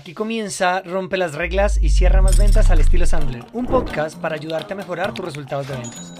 Aquí comienza Rompe las reglas y cierra más ventas al estilo Sandler, un podcast para ayudarte a mejorar tus resultados de ventas.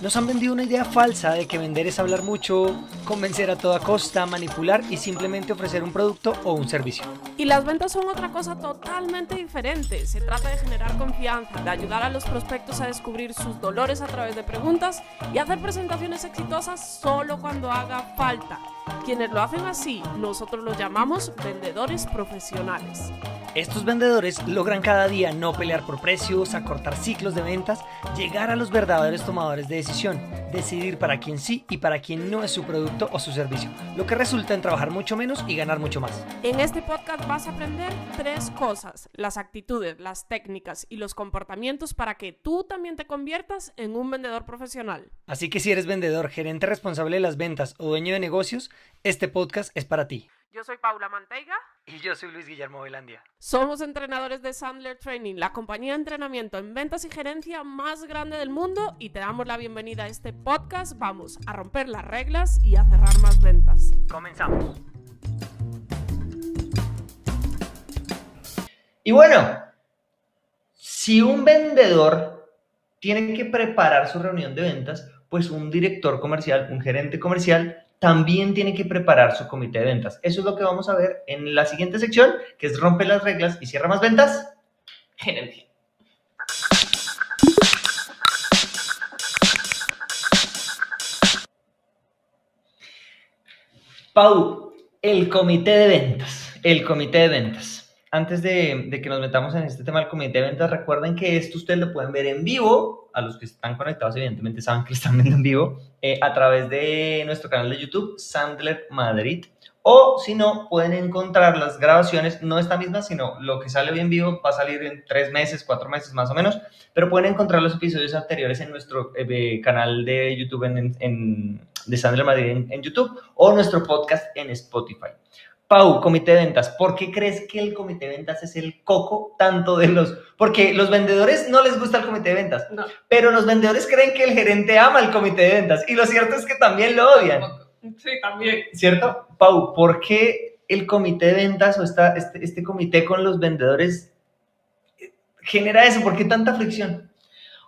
Nos han vendido una idea falsa de que vender es hablar mucho, convencer a toda costa, manipular y simplemente ofrecer un producto o un servicio. Y las ventas son otra cosa totalmente diferente. Se trata de generar confianza, de ayudar a los prospectos a descubrir sus dolores a través de preguntas y hacer presentaciones exitosas solo cuando haga falta. Quienes lo hacen así, nosotros los llamamos vendedores profesionales. Estos vendedores logran cada día no pelear por precios, acortar ciclos de ventas, llegar a los verdaderos tomadores de decisión, decidir para quién sí y para quién no es su producto o su servicio, lo que resulta en trabajar mucho menos y ganar mucho más. En este podcast vas a aprender tres cosas, las actitudes, las técnicas y los comportamientos para que tú también te conviertas en un vendedor profesional. Así que si eres vendedor, gerente responsable de las ventas o dueño de negocios, este podcast es para ti. Yo soy Paula Manteiga. Y yo soy Luis Guillermo Velandia. Somos entrenadores de Sandler Training, la compañía de entrenamiento en ventas y gerencia más grande del mundo y te damos la bienvenida a este podcast. Vamos a romper las reglas y a cerrar más ventas. Comenzamos. Y bueno, si un vendedor tiene que preparar su reunión de ventas, pues un director comercial, un gerente comercial, también tiene que preparar su comité de ventas. Eso es lo que vamos a ver en la siguiente sección, que es rompe las reglas y cierra más ventas. Gerencia. Pau, el comité de ventas. El comité de ventas. Antes de, que nos metamos en este tema del comité de ventas, recuerden que esto ustedes lo pueden ver en vivo. A los que están conectados, evidentemente saben que lo están viendo en vivo eh, a través de nuestro canal de YouTube, Sandler Madrid. O si no, pueden encontrar las grabaciones, no esta misma, sino lo que sale bien vivo va a salir en tres meses, cuatro meses más o menos, pero pueden encontrar los episodios anteriores en nuestro eh, canal de YouTube en, de Sandler Madrid en, en YouTube o nuestro podcast en Spotify. Pau, comité de ventas, ¿por qué crees que el comité de ventas es el coco tanto de los... Porque los vendedores no les gusta el comité de ventas, pero los vendedores creen que el gerente ama el comité de ventas y lo cierto es que también lo odian. Sí, también. ¿Cierto? Pau, ¿por qué el comité de ventas o esta, este, este comité con los vendedores genera eso? ¿Por qué tanta fricción?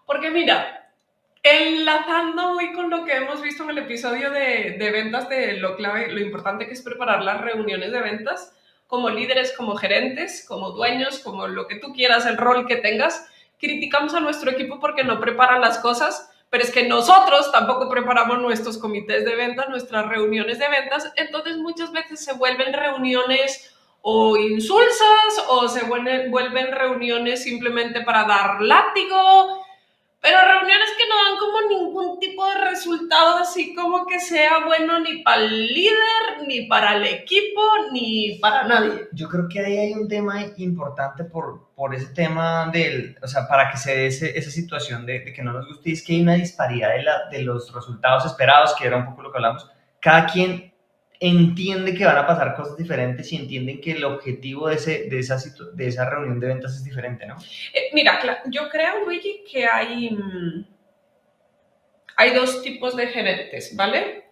Porque mira, Enlazando muy con lo que hemos visto en el episodio de, ventas, de lo clave, lo importante que es preparar las reuniones de ventas, como líderes, como gerentes, como dueños, como lo que tú quieras, el rol que tengas, criticamos a nuestro equipo porque no preparan las cosas, pero es que nosotros tampoco preparamos nuestros comités de ventas, nuestras reuniones de ventas, entonces muchas veces se vuelven reuniones o insulsas o se vuelven, vuelven reuniones simplemente para dar látigo pero reuniones que no dan como ningún tipo de resultado así como que sea bueno ni para el líder, ni para el equipo, ni para nadie. Yo creo que ahí hay un tema importante por, por ese tema del, o sea, para que se dé esa situación de, de, que no nos guste, es que hay una disparidad de, la, de los resultados esperados, que era un poco lo que hablamos. Cada quien entiende que van a pasar cosas diferentes y entienden que el objetivo de, ese, de, esa, de esa reunión de ventas es diferente, ¿no? Eh, mira, yo creo, Luigi, que hay, mm, hay dos tipos de gerentes, ¿vale?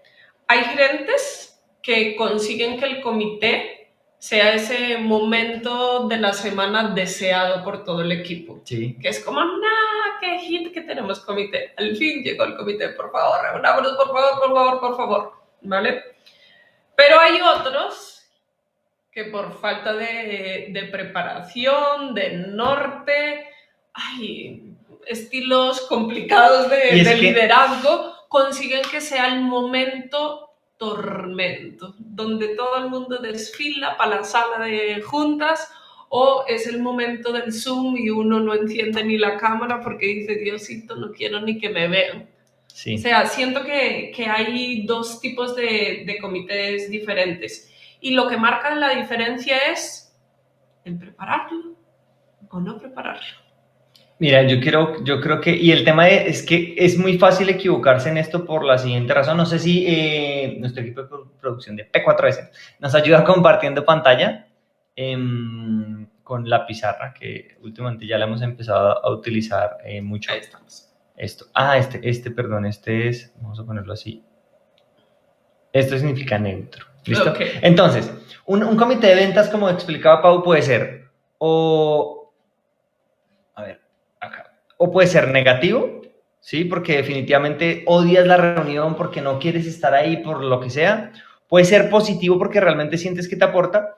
Hay gerentes que consiguen que el comité sea ese momento de la semana deseado por todo el equipo. Sí. Que es como, nada, qué hit que tenemos comité. Al fin llegó el comité, por favor, reunámonos, por favor, por favor, por favor, ¿vale? Pero hay otros que por falta de, preparación, de norte, hay estilos complicados de, liderazgo, consiguen que sea el momento tormento, donde todo el mundo desfila para la sala de juntas o es el momento del Zoom y uno no enciende ni la cámara porque dice, Diosito, no quiero ni que me vean. O sea, siento que, que hay dos tipos de, de, comités diferentes. Y lo que marca la diferencia es el prepararlo o no prepararlo. Mira, yo, quiero, yo creo que, y el tema es que es muy fácil equivocarse en esto por la siguiente razón. No sé si eh, nuestro equipo de producción de P4S nos ayuda compartiendo pantalla em, con la pizarra, que últimamente ya la hemos empezado a utilizar eh, mucho. Ahí estamos esto. Ah, este, este, perdón, este es, vamos a ponerlo así. Esto significa neutro. ¿Listo? Entonces, un, comité de ventas, como explicaba Pau, puede ser o, a ver, acá, o puede ser negativo, ¿sí? Porque definitivamente odias la reunión porque no quieres estar ahí por lo que sea. Puede ser positivo porque realmente sientes que te aporta.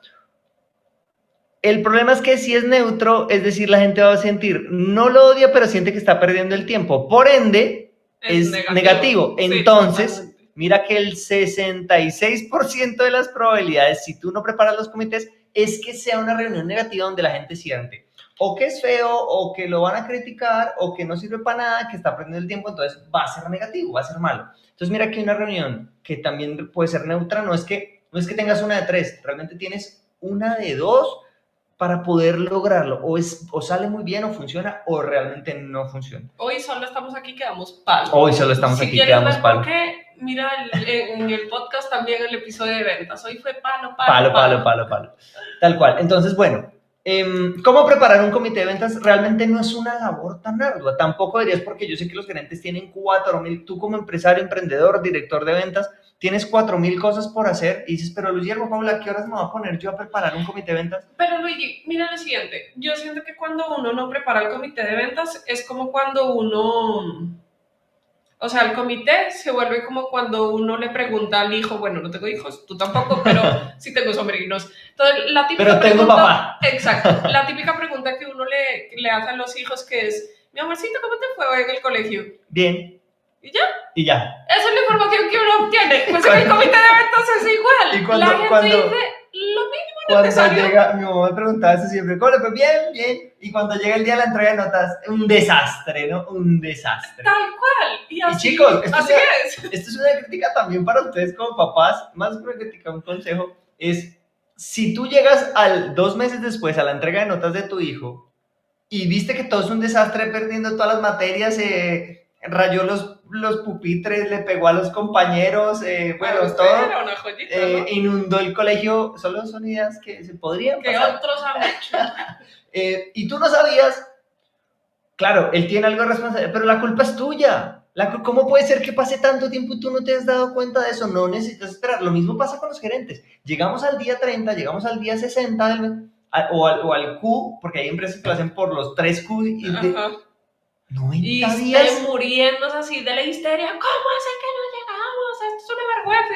El problema es que si es neutro, es decir, la gente va a sentir, no lo odia, pero siente que está perdiendo el tiempo. Por ende, es, negativo. Entonces, mira que el 66% de las probabilidades, si tú no preparas los comités, es que sea una reunión negativa donde la gente siente o que es feo, o que lo van a criticar, o que no sirve para nada, que está perdiendo el tiempo, entonces va a ser negativo, va a ser malo. Entonces mira que una reunión que también puede ser neutra, no es que, no es que tengas una de tres, realmente tienes una de dos para poder lograrlo. O, es, o sale muy bien, o funciona, o realmente no funciona. Hoy solo estamos aquí que damos palo. Hoy solo estamos si aquí, quieres que damos ver palo. por qué, mira el- en el podcast también el episodio de ventas. Hoy fue palo, Palo, palo, palo, palo, palo. Tal cual. Entonces, bueno, ¿cómo preparar un comité de ventas? Realmente no es una labor tan ardua. Tampoco deberías, porque yo sé que los gerentes tienen 4.000, tú como empresario, emprendedor, director de ventas, tienes 4.000 cosas por hacer y dices, pero Luis Paula, ¿a qué horas me voy a poner yo a preparar un comité de ventas? Pero Luigi, mira lo siguiente. Yo siento que cuando uno no prepara el comité de ventas es como cuando uno... O sea, el comité se vuelve como cuando uno le pregunta al hijo, bueno, no tengo hijos, tú tampoco, pero sí tengo sobrinos. Entonces, la típica Pero tengo pregunta- papá. Exacto. La típica pregunta que uno le, le hace a los hijos que es, mi amorcito, ¿cómo te fue hoy en el colegio? Bien. ¿Y ya? Y ya. Esa es la información que uno obtiene. Pues en el comité de ventas es igual. Y cuando- la gente cuando- dice lo mínimo Cuando llega, mi mamá me preguntaba eso siempre, ¿cómo le fue? Bien, bien. Y cuando llega el día de la entrega de notas, un desastre, ¿no? Un desastre. Tal cual. Y, así, chicos, esto así es- es. Esto es una crítica también para ustedes como papás, más que una crítica, un consejo, es si tú llegas al dos meses después a la entrega de notas de tu hijo y viste que todo es un desastre perdiendo todas las materias, eh, rayó los, los pupitres, le pegó a los compañeros, eh, bueno, usted todo, era una joyita, eh, ¿no? inundó el colegio, solo son ideas que se podrían Que otros han hecho. Eh, y tú no sabías, claro, él tiene algo de responsabilidad, pero la culpa es tuya. La ¿Cómo puede ser que pase tanto tiempo y tú no te has dado cuenta de eso? No necesitas esperar. Lo mismo pasa con los gerentes. Llegamos al día 30, llegamos al día 60 del mes, a- o, al, o al Q, porque hay empresas que lo hacen por los 3 Q y de. 90 Y días. muriéndose así de la histeria. ¿Cómo es que no?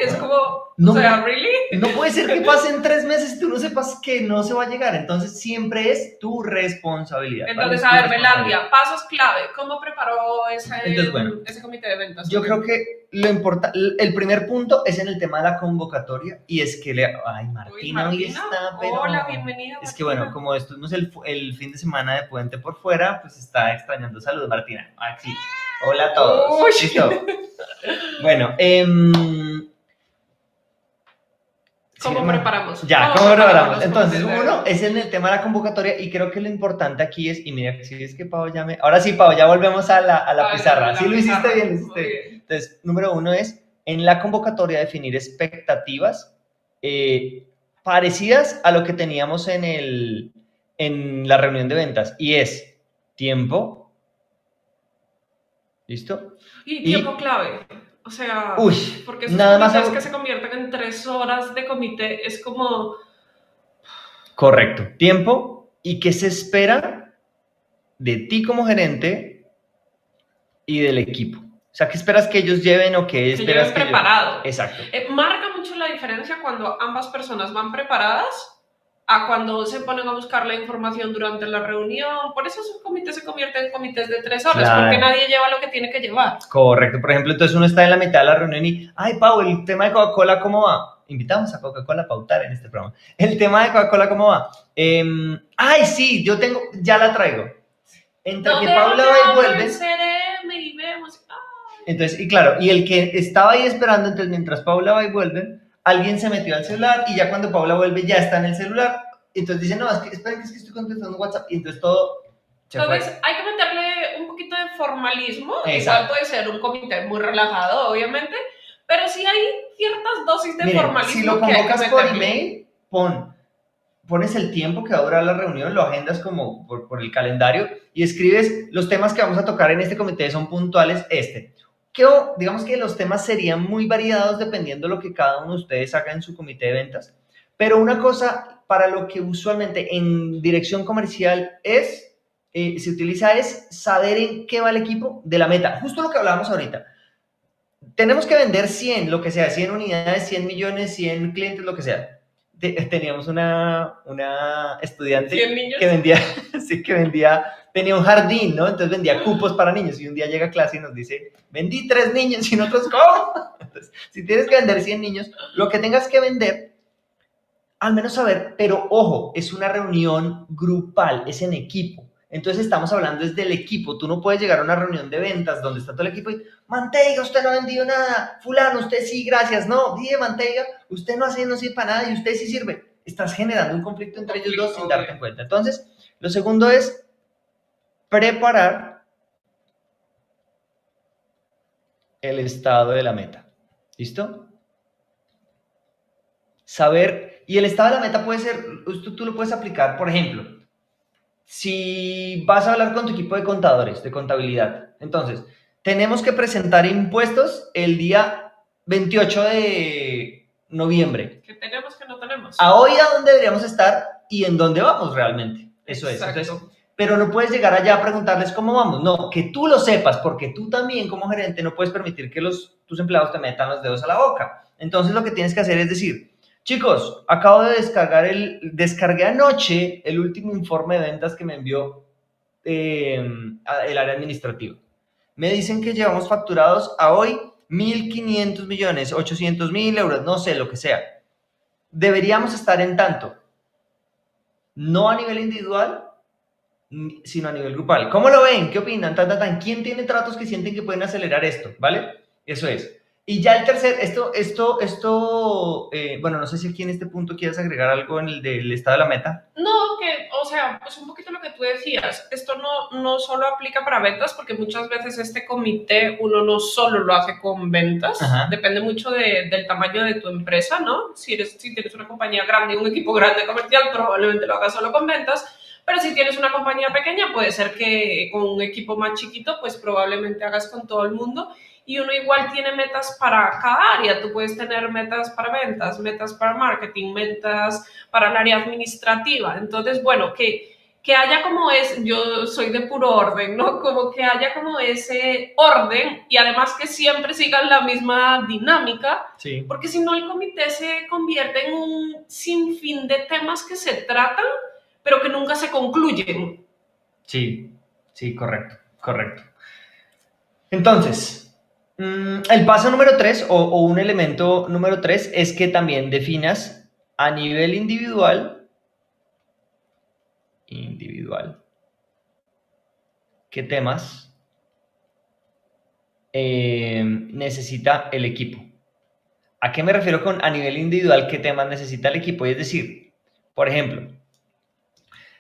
Esto es como, No. o sea, ¿really? No puede ser que pasen tres meses y tú no sepas que no se va a llegar. Entonces siempre es tu responsabilidad. Entonces, Es a ver. Belandia, pasos clave. ¿Cómo preparó ese, Entonces, bueno, ese comité de ventas? Yo creo que lo importa, el primer punto es en el tema de la convocatoria y es que le, ay, Uy, Martina hoy Martina, está, pero Hola, bienvenida. es que bueno, como estuvimos el, el fin de semana de puente por fuera, pues está extrañando salud, Martina. Aquí. Hola a todos. Uy. Listo. Bueno, em, ¿Cómo sí, preparamos? Ya, ¿cómo preparamos? Entonces, uno es en el tema de la convocatoria y creo que lo importante aquí es, y mira, si es que Pau ya me... Ahora sí, Pau, ya volvemos a la, a la Ay, pizarra. la sí, lo hiciste bien, lo hiciste Muy bien. bien. Entonces, número uno es en la convocatoria definir expectativas eh, parecidas a lo que teníamos en, el, en la reunión de ventas y es tiempo. ¿Listo? Y Y- tiempo clave. O sea, Uy, porque esos nada más hago- que se convierten en tres horas de comité es como, correcto. Tiempo y qué se espera de ti como gerente y del equipo. O sea, ¿qué esperas que ellos lleven o qué que esperas que ellos- preparado. Exacto. Eh, marca mucho la diferencia cuando ambas personas van preparadas a cuando se ponen a buscar la información durante la reunión. Por eso esos comités se convierten en comités de tres horas, Claro. porque nadie lleva lo que tiene que llevar. Correcto, por ejemplo, entonces uno está en la mitad de la reunión y, ay, Pau, el tema de Coca-Cola, ¿cómo va? Invitamos a Coca-Cola a pautar en este programa. El tema de Coca-Cola, ¿cómo va? Em, ay, sí, yo tengo, ya la traigo. Entre que ¿Dónde Paula va y vuelve, y vemos? Entonces, y claro, y el que estaba ahí esperando, entonces mientras Paula va y vuelve, alguien se metió al celular y ya cuando Paula vuelve ya está en el celular. Entonces dice, no, es que, esperen que es que estoy contestando WhatsApp y entonces todo. Entonces, hay que meterle un poquito de formalismo. Igual puede ser un comité muy relajado, obviamente, pero sí hay ciertas dosis de Miren, formalismo. si lo que hay que convocas por email, pon, pones el tiempo que va a durar la reunión, lo agendas como por, por el calendario y escribes los temas que vamos a tocar en este comité son puntuales, este. Que, digamos que los temas serían muy variados dependiendo de lo que cada uno de ustedes haga en su comité de ventas, pero una cosa para lo que usualmente en dirección comercial es, eh, se utiliza es saber en qué va el equipo de la meta. Justo lo que hablábamos ahorita. Tenemos que vender 100, lo que sea, 100 unidades, 100 millones, 100 clientes, lo que sea. teníamos una, una estudiante que vendía, sí, que vendía, tenía un jardín, ¿no? Entonces vendía cupos para niños y un día llega a clase y nos dice, vendí tres niños y nosotros, ¿cómo? Entonces, si tienes que vender 100 niños, lo que tengas que vender al menos saber, pero ojo, es una reunión grupal, es en equipo. Entonces estamos hablando desde el equipo. Tú no puedes llegar a una reunión de ventas donde está todo el equipo y, Manteiga, usted no ha vendido nada. Fulano, usted sí, gracias. No, dije Manteiga, usted no hace, no sirve para nada y usted sí sirve. Estás generando un conflicto entre ellos dos sin darte cuenta. Entonces, lo segundo es preparar el estado de la meta. ¿Listo? Saber y el estado de la meta puede ser, tú, tú lo puedes aplicar, por ejemplo, si vas a hablar con tu equipo de contadores, de contabilidad. Entonces, tenemos que presentar impuestos el día 28 de noviembre. ¿Qué tenemos que no tenemos? A hoy a dónde deberíamos estar y en dónde vamos realmente. Eso es. Pero no puedes llegar allá a preguntarles cómo vamos. No, que tú lo sepas, porque tú también como gerente no puedes permitir que los, tus empleados te metan los dedos a la boca. Entonces lo que tienes que hacer es decir, Chicos, acabo de descargar el, descargué anoche el último informe de ventas que me envió eh, el área administrativa. Me dicen que llevamos facturados a hoy 1.500 millones, 800 mil euros, no sé, lo que sea. Deberíamos estar en tanto, no a nivel individual, sino a nivel grupal. ¿Cómo lo ven? ¿Qué opinan? ¿Quién tiene tratos que sienten que pueden acelerar esto? ¿Vale? Eso es. Y ya el tercer, esto, esto, esto, eh, bueno, no sé si aquí en este punto quieres agregar algo en el del estado de la meta. No, que, o sea, pues un poquito lo que tú decías, esto no, no solo aplica para ventas, porque muchas veces este comité uno no solo lo hace con ventas, depende mucho de, del tamaño de tu empresa, ¿no? Si, eres, si tienes una compañía grande y un equipo grande comercial, probablemente lo hagas solo con ventas, pero si tienes una compañía pequeña, puede ser que con un equipo más chiquito, pues probablemente hagas con todo el mundo y uno igual tiene metas para cada área. Tú puedes tener metas para ventas, metas para marketing, metas para el área administrativa. Entonces, bueno, que, que haya como es, yo soy de puro orden, ¿no? Como que haya como ese orden y además que siempre sigan la misma dinámica, sí. porque si no el comité se convierte en un sinfín de temas que se tratan, pero que nunca se concluyen. Sí, sí, correcto, correcto. Entonces, Mm, el paso número tres o, un elemento número tres es que también definas a nivel individual, individual, qué temas eh, necesita el equipo. ¿A qué me refiero con a nivel individual qué temas necesita el equipo? Es decir, por ejemplo,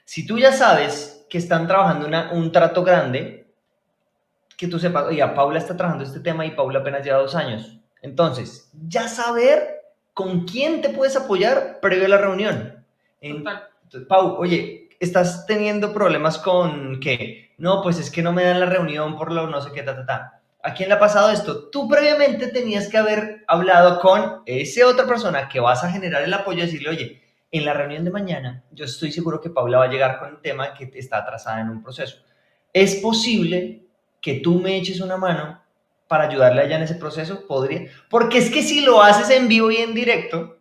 si tú ya sabes que están trabajando un trato grande, que tú sepas, oye, Paula está trabajando este tema y Paula apenas lleva dos años. Entonces, ya saber con quién te puedes apoyar previo a la reunión. En, Pau, oye, estás teniendo problemas con qué? No, pues es que no me dan la reunión por lo no sé qué, ta, ta, ta. ¿A quién le ha pasado esto? Tú previamente tenías que haber hablado con esa otra persona que vas a generar el apoyo y decirle, oye, en la reunión de mañana yo estoy seguro que Paula va a llegar con el tema que está atrasada en un proceso. Es posible que tú me eches una mano para ayudarle allá en ese proceso, podría. Porque es que si lo haces en vivo y en directo,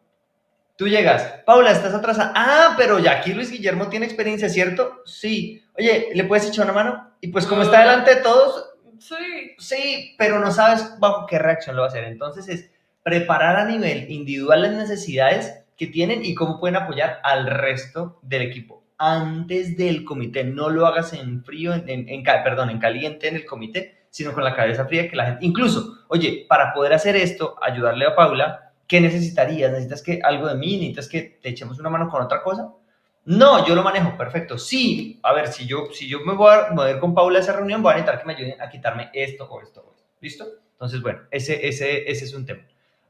tú llegas, Paula, estás atrasada. Ah, pero ya aquí Luis Guillermo tiene experiencia, ¿cierto? Sí. Oye, ¿le puedes echar una mano? Y pues como está delante de todos, sí. Sí, pero no sabes bajo qué reacción lo va a hacer. Entonces es preparar a nivel individual las necesidades que tienen y cómo pueden apoyar al resto del equipo antes del comité. No lo hagas en frío, en, perdón, en caliente en el comité, sino con la cabeza fría que la gente... Incluso, oye, para poder hacer esto, ayudarle a Paula, ¿qué necesitarías? ¿Necesitas que algo de mí? ¿Necesitas que te echemos una mano con otra cosa? No, yo lo manejo, perfecto. Sí, a ver, si yo, si yo me voy a mover con Paula a esa reunión, voy a necesitar que me ayuden a quitarme esto o esto. ¿Listo? Entonces, bueno, ese, ese, ese es un tema.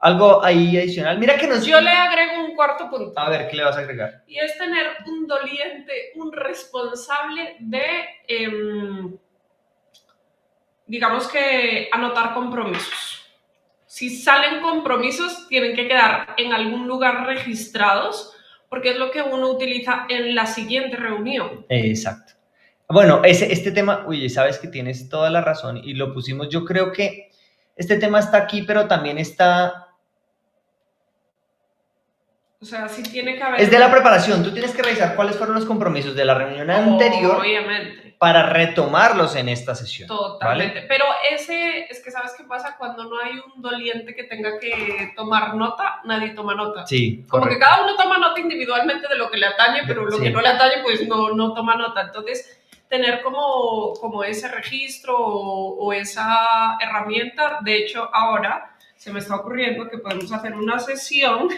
Algo ahí adicional. Mira que nos... Yo le agrego un cuarto punto. A ver, ¿qué le vas a agregar? Y es tener un doliente, un responsable de, em, digamos que, anotar compromisos. Si salen compromisos, tienen que quedar en algún lugar registrados porque es lo que uno utiliza en la siguiente reunión. Exacto. Bueno, ese, este tema, oye, sabes que tienes toda la razón y lo pusimos, yo creo que este tema está aquí, pero también está... O sea, sí tiene que haber... Es de la preparación, tú tienes que revisar cuáles fueron los compromisos de la reunión anterior Obviamente. para retomarlos en esta sesión. Totalmente. ¿vale? Pero ese, es que ¿sabes qué pasa? Cuando no hay un doliente que tenga que tomar nota, nadie toma nota. Sí, Como que cada uno toma nota individualmente de lo que le atañe, pero lo Sí. que no le atañe, pues no, no toma nota. Entonces, tener como, como ese registro o, o esa herramienta, de hecho, ahora se me está ocurriendo que podemos hacer una sesión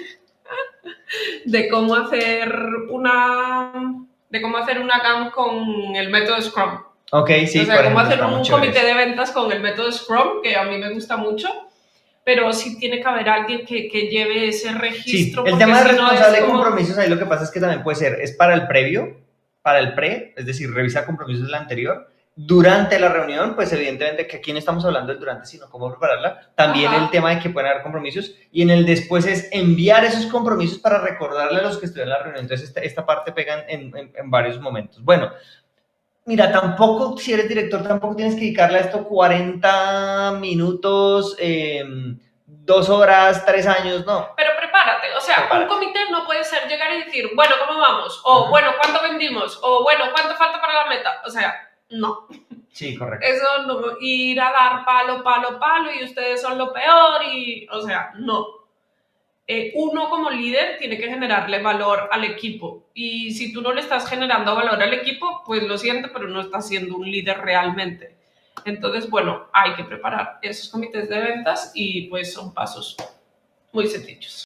de cómo hacer una de cómo hacer una GAM con el método Scrum. Ok, sí, o sea, cómo hacer un comité de ventas con el método Scrum, que a mí me gusta mucho, pero sí tiene que haber alguien que, que lleve ese Sí, registro. el porque tema de si no es responsable de como- compromisos, ahí lo que pasa es que también puede ser, es para el previo, para el pre, es decir, revisar compromisos del anterior. Durante la reunión, pues evidentemente que aquí no estamos hablando del durante, sino cómo prepararla. También Ajá. el tema de que pueden haber compromisos. Y en el después es enviar esos compromisos para recordarle a los que estuvieron en la reunión. Entonces, esta, esta parte pega en, en- en varios momentos. Bueno, mira, tampoco, si eres director, tampoco tienes que dedicarle a esto 40 minutos, eh, dos horas, tres años, no. Pero prepárate, o sea, Prepárate. un comité no puede ser llegar y decir, bueno, ¿cómo vamos? O Ujú. bueno, ¿cuánto vendimos? O bueno, ¿cuánto falta para la meta? O sea, no. Sí, correcto. Eso no, ir a dar palo, palo, palo y ustedes son lo peor y, o sea, no. Eh, uno como líder tiene que generarle valor al equipo y si tú no le estás generando valor al equipo, pues lo siento, pero no estás siendo un líder realmente. Entonces, bueno, hay que preparar esos comités de ventas y pues son pasos muy sencillos.